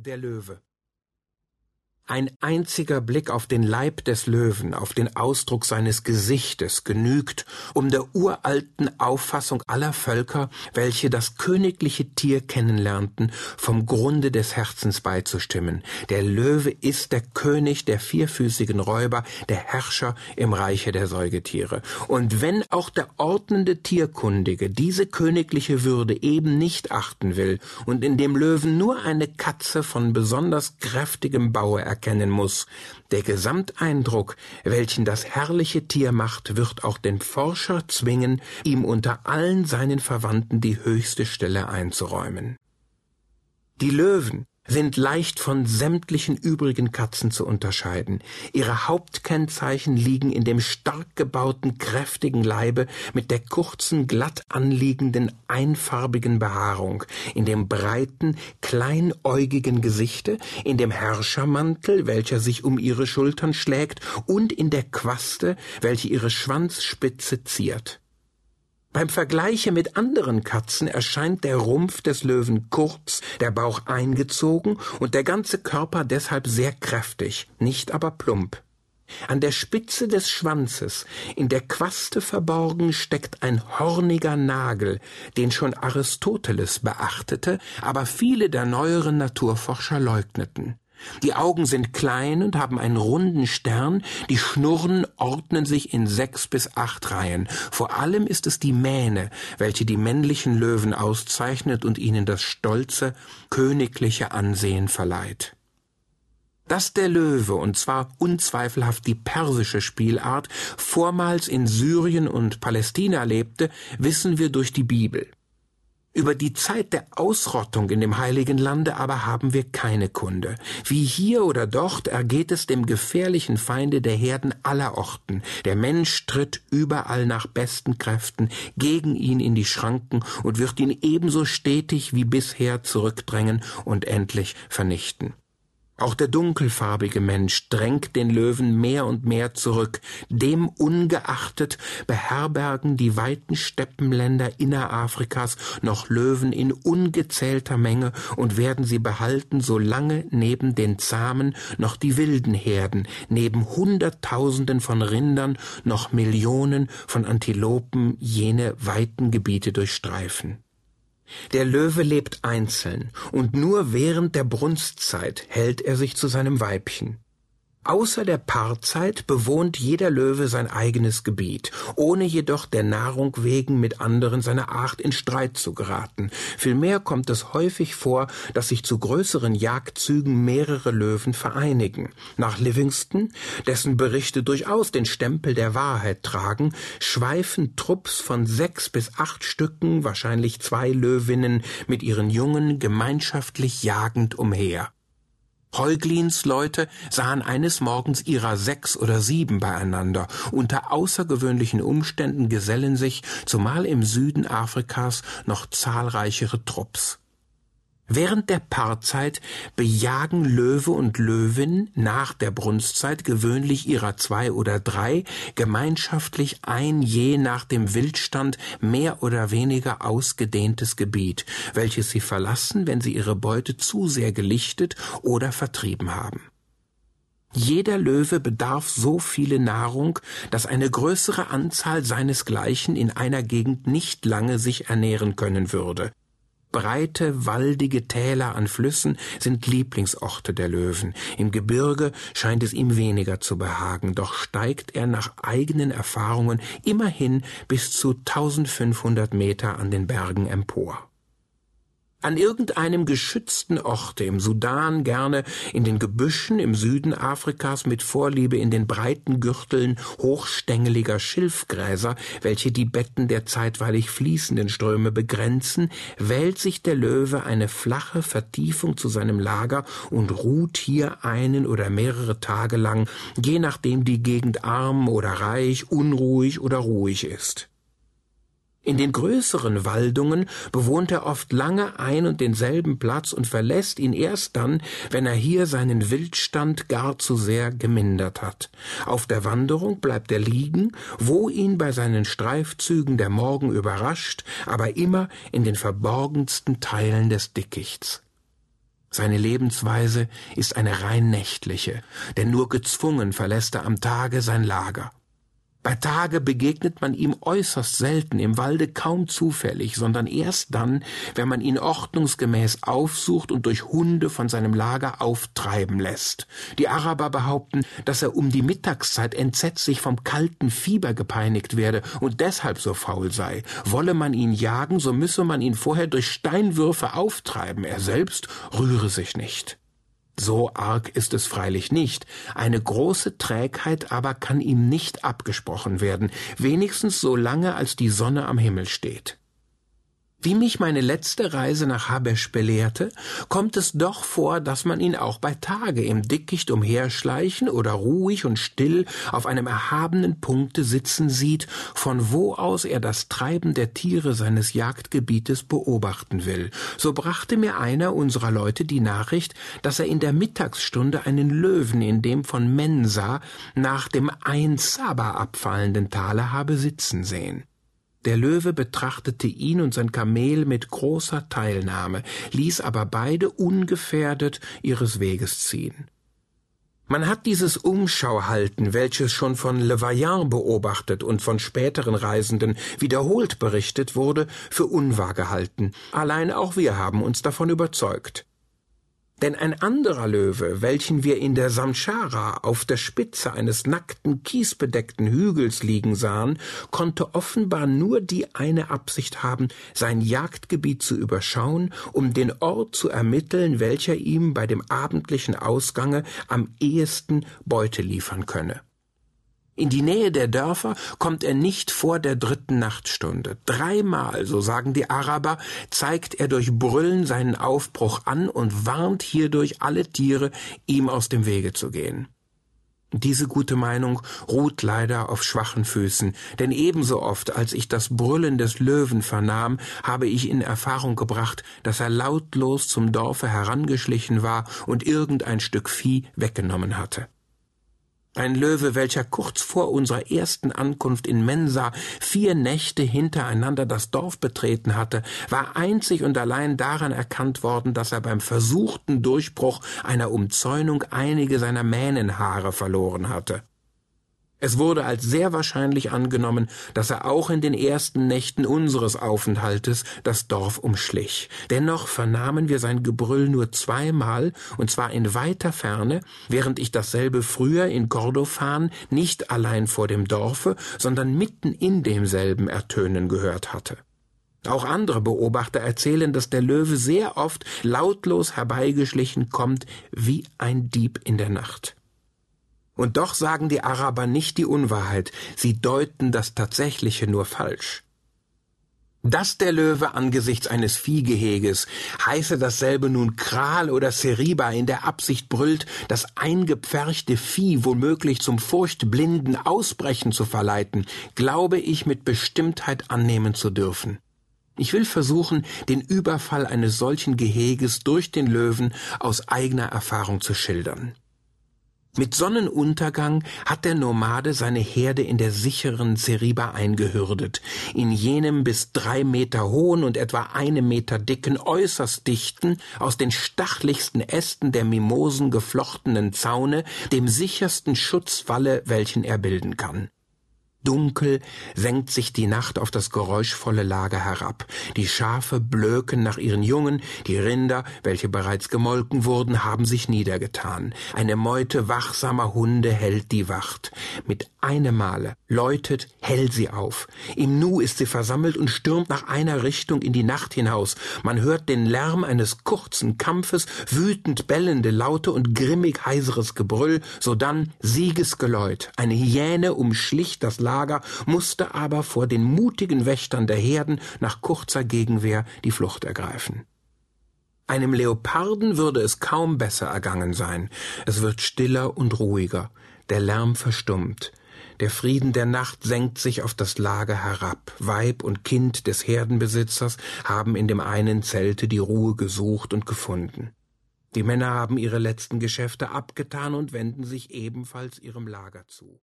Der Löwe. Ein einziger Blick auf den Leib des Löwen, auf den Ausdruck seines Gesichtes genügt, um der uralten Auffassung aller Völker, welche das königliche Tier kennenlernten, vom Grunde des Herzens beizustimmen. Der Löwe ist der König der vierfüßigen Räuber, der Herrscher im Reiche der Säugetiere. Und wenn auch der ordnende Tierkundige diese königliche Würde eben nicht achten will und in dem Löwen nur eine Katze von besonders kräftigem Baue erkennen muss. Der Gesamteindruck, welchen das herrliche Tier macht, wird auch den Forscher zwingen, ihm unter allen seinen Verwandten die höchste Stelle einzuräumen. Die Löwen, sind leicht von sämtlichen übrigen Katzen zu unterscheiden. Ihre Hauptkennzeichen liegen in dem stark gebauten, kräftigen Leibe mit der kurzen, glatt anliegenden, einfarbigen Behaarung, in dem breiten, kleinäugigen Gesichte, in dem Herrschermantel, welcher sich um ihre Schultern schlägt, und in der Quaste, welche ihre Schwanzspitze ziert. Beim Vergleiche mit anderen Katzen erscheint der Rumpf des Löwen kurz, der Bauch eingezogen und der ganze Körper deshalb sehr kräftig, nicht aber plump. An der Spitze des Schwanzes, in der Quaste verborgen, steckt ein horniger Nagel, den schon Aristoteles beachtete, aber viele der neueren Naturforscher leugneten. Die Augen sind klein und haben einen runden Stern, die Schnurren ordnen sich in sechs bis acht Reihen. Vor allem ist es die Mähne, welche die männlichen Löwen auszeichnet und ihnen das stolze, königliche Ansehen verleiht. Dass der Löwe, und zwar unzweifelhaft die persische Spielart, vormals in Syrien und Palästina lebte, wissen wir durch die Bibel. Über die Zeit der Ausrottung in dem heiligen Lande aber haben wir keine Kunde. Wie hier oder dort ergeht es dem gefährlichen Feinde der Herden aller Orten. Der Mensch tritt überall nach besten Kräften gegen ihn in die Schranken und wird ihn ebenso stetig wie bisher zurückdrängen und endlich vernichten. Auch der dunkelfarbige Mensch drängt den Löwen mehr und mehr zurück. Dem ungeachtet beherbergen die weiten Steppenländer Innerafrikas noch Löwen in ungezählter Menge und werden sie behalten, solange neben den zahmen noch die wilden Herden, neben Hunderttausenden von Rindern noch Millionen von Antilopen jene weiten Gebiete durchstreifen. Der Löwe lebt einzeln, und nur während der Brunstzeit hält er sich zu seinem Weibchen. Außer der Paarzeit bewohnt jeder Löwe sein eigenes Gebiet, ohne jedoch der Nahrung wegen mit anderen seiner Art in Streit zu geraten. Vielmehr kommt es häufig vor, dass sich zu größeren Jagdzügen mehrere Löwen vereinigen. Nach Livingston, dessen Berichte durchaus den Stempel der Wahrheit tragen, schweifen Trupps von sechs bis acht Stücken, wahrscheinlich zwei Löwinnen, mit ihren Jungen gemeinschaftlich jagend umher. Heuglins Leute sahen eines Morgens ihrer sechs oder sieben beieinander. Unter außergewöhnlichen Umständen gesellen sich, zumal im Süden Afrikas, noch zahlreichere Trupps. Während der Paarzeit bejagen Löwe und Löwin nach der Brunstzeit gewöhnlich ihrer zwei oder drei gemeinschaftlich ein je nach dem Wildstand mehr oder weniger ausgedehntes Gebiet, welches sie verlassen, wenn sie ihre Beute zu sehr gelichtet oder vertrieben haben. Jeder Löwe bedarf so viele Nahrung, dass eine größere Anzahl seinesgleichen in einer Gegend nicht lange sich ernähren können würde. Breite, waldige Täler an Flüssen sind Lieblingsorte der Löwen. Im Gebirge scheint es ihm weniger zu behagen, doch steigt er nach eigenen Erfahrungen immerhin bis zu 1500 Meter an den Bergen empor. An irgendeinem geschützten Orte im Sudan gerne in den Gebüschen im Süden Afrikas mit Vorliebe in den breiten Gürteln hochstängeliger Schilfgräser, welche die Betten der zeitweilig fließenden Ströme begrenzen, wählt sich der Löwe eine flache Vertiefung zu seinem Lager und ruht hier einen oder mehrere Tage lang, je nachdem die Gegend arm oder reich, unruhig oder ruhig ist. In den größeren Waldungen bewohnt er oft lange ein und denselben Platz und verlässt ihn erst dann, wenn er hier seinen Wildstand gar zu sehr gemindert hat. Auf der Wanderung bleibt er liegen, wo ihn bei seinen Streifzügen der Morgen überrascht, aber immer in den verborgensten Teilen des Dickichts. Seine Lebensweise ist eine rein nächtliche, denn nur gezwungen verlässt er am Tage sein Lager. Bei Tage begegnet man ihm äußerst selten im Walde kaum zufällig, sondern erst dann, wenn man ihn ordnungsgemäß aufsucht und durch Hunde von seinem Lager auftreiben lässt. Die Araber behaupten, dass er um die Mittagszeit entsetzlich vom kalten Fieber gepeinigt werde und deshalb so faul sei. Wolle man ihn jagen, so müsse man ihn vorher durch Steinwürfe auftreiben, er selbst rühre sich nicht. So arg ist es freilich nicht, eine große Trägheit aber kann ihm nicht abgesprochen werden, wenigstens so lange als die Sonne am Himmel steht. Wie mich meine letzte Reise nach Habesch belehrte, kommt es doch vor, dass man ihn auch bei Tage im Dickicht umherschleichen oder ruhig und still auf einem erhabenen Punkte sitzen sieht, von wo aus er das Treiben der Tiere seines Jagdgebietes beobachten will. So brachte mir einer unserer Leute die Nachricht, dass er in der Mittagsstunde einen Löwen in dem von Mensa nach dem Ein Saba abfallenden Tale habe sitzen sehen. Der Löwe betrachtete ihn und sein Kamel mit großer Teilnahme, ließ aber beide ungefährdet ihres Weges ziehen. Man hat dieses Umschauhalten, welches schon von Le Vaillant beobachtet und von späteren Reisenden wiederholt berichtet wurde, für unwahr gehalten. Allein auch wir haben uns davon überzeugt. Denn ein anderer Löwe, welchen wir in der Samschara auf der Spitze eines nackten, kiesbedeckten Hügels liegen sahen, konnte offenbar nur die eine Absicht haben, sein Jagdgebiet zu überschauen, um den Ort zu ermitteln, welcher ihm bei dem abendlichen Ausgange am ehesten Beute liefern könne. In die Nähe der Dörfer kommt er nicht vor der dritten Nachtstunde. Dreimal, so sagen die Araber, zeigt er durch Brüllen seinen Aufbruch an und warnt hierdurch alle Tiere, ihm aus dem Wege zu gehen. Diese gute Meinung ruht leider auf schwachen Füßen, denn ebenso oft, als ich das Brüllen des Löwen vernahm, habe ich in Erfahrung gebracht, dass er lautlos zum Dorfe herangeschlichen war und irgendein Stück Vieh weggenommen hatte. Ein Löwe, welcher kurz vor unserer ersten Ankunft in Mensa vier Nächte hintereinander das Dorf betreten hatte, war einzig und allein daran erkannt worden, dass er beim versuchten Durchbruch einer Umzäunung einige seiner Mähnenhaare verloren hatte. Es wurde als sehr wahrscheinlich angenommen, dass er auch in den ersten Nächten unseres Aufenthaltes das Dorf umschlich. Dennoch vernahmen wir sein Gebrüll nur zweimal, und zwar in weiter Ferne, während ich dasselbe früher in Kordofan nicht allein vor dem Dorfe, sondern mitten in demselben ertönen gehört hatte. Auch andere Beobachter erzählen, dass der Löwe sehr oft lautlos herbeigeschlichen kommt wie ein Dieb in der Nacht. Und doch sagen die Araber nicht die Unwahrheit, sie deuten das Tatsächliche nur falsch. Dass der Löwe angesichts eines Viehgeheges, heiße dasselbe nun Kral oder Seriba in der Absicht brüllt, das eingepferchte Vieh womöglich zum furchtblinden Ausbrechen zu verleiten, glaube ich mit Bestimmtheit annehmen zu dürfen. Ich will versuchen, den Überfall eines solchen Geheges durch den Löwen aus eigener Erfahrung zu schildern. Mit Sonnenuntergang hat der Nomade seine Herde in der sicheren Seriba eingehürdet, in jenem bis drei Meter hohen und etwa eine Meter dicken, äußerst dichten, aus den stachlichsten Ästen der Mimosen geflochtenen Zaune, dem sichersten Schutzwalle, welchen er bilden kann. Dunkel senkt sich die Nacht auf das geräuschvolle Lager herab. Die Schafe blöken nach ihren Jungen, die Rinder, welche bereits gemolken wurden, haben sich niedergetan. Eine Meute wachsamer Hunde hält die Wacht. Mit einem Male läutet hell sie auf. Im Nu ist sie versammelt und stürmt nach einer Richtung in die Nacht hinaus. Man hört den Lärm eines kurzen Kampfes, wütend bellende Laute und grimmig heiseres Gebrüll, sodann Siegesgeläut. Eine Hyäne umschlicht das Lager, musste aber vor den mutigen Wächtern der Herden nach kurzer Gegenwehr die Flucht ergreifen. Einem Leoparden würde es kaum besser ergangen sein. Es wird stiller und ruhiger. Der Lärm verstummt. Der Frieden der Nacht senkt sich auf das Lager herab. Weib und Kind des Herdenbesitzers haben in dem einen Zelte die Ruhe gesucht und gefunden. Die Männer haben ihre letzten Geschäfte abgetan und wenden sich ebenfalls ihrem Lager zu.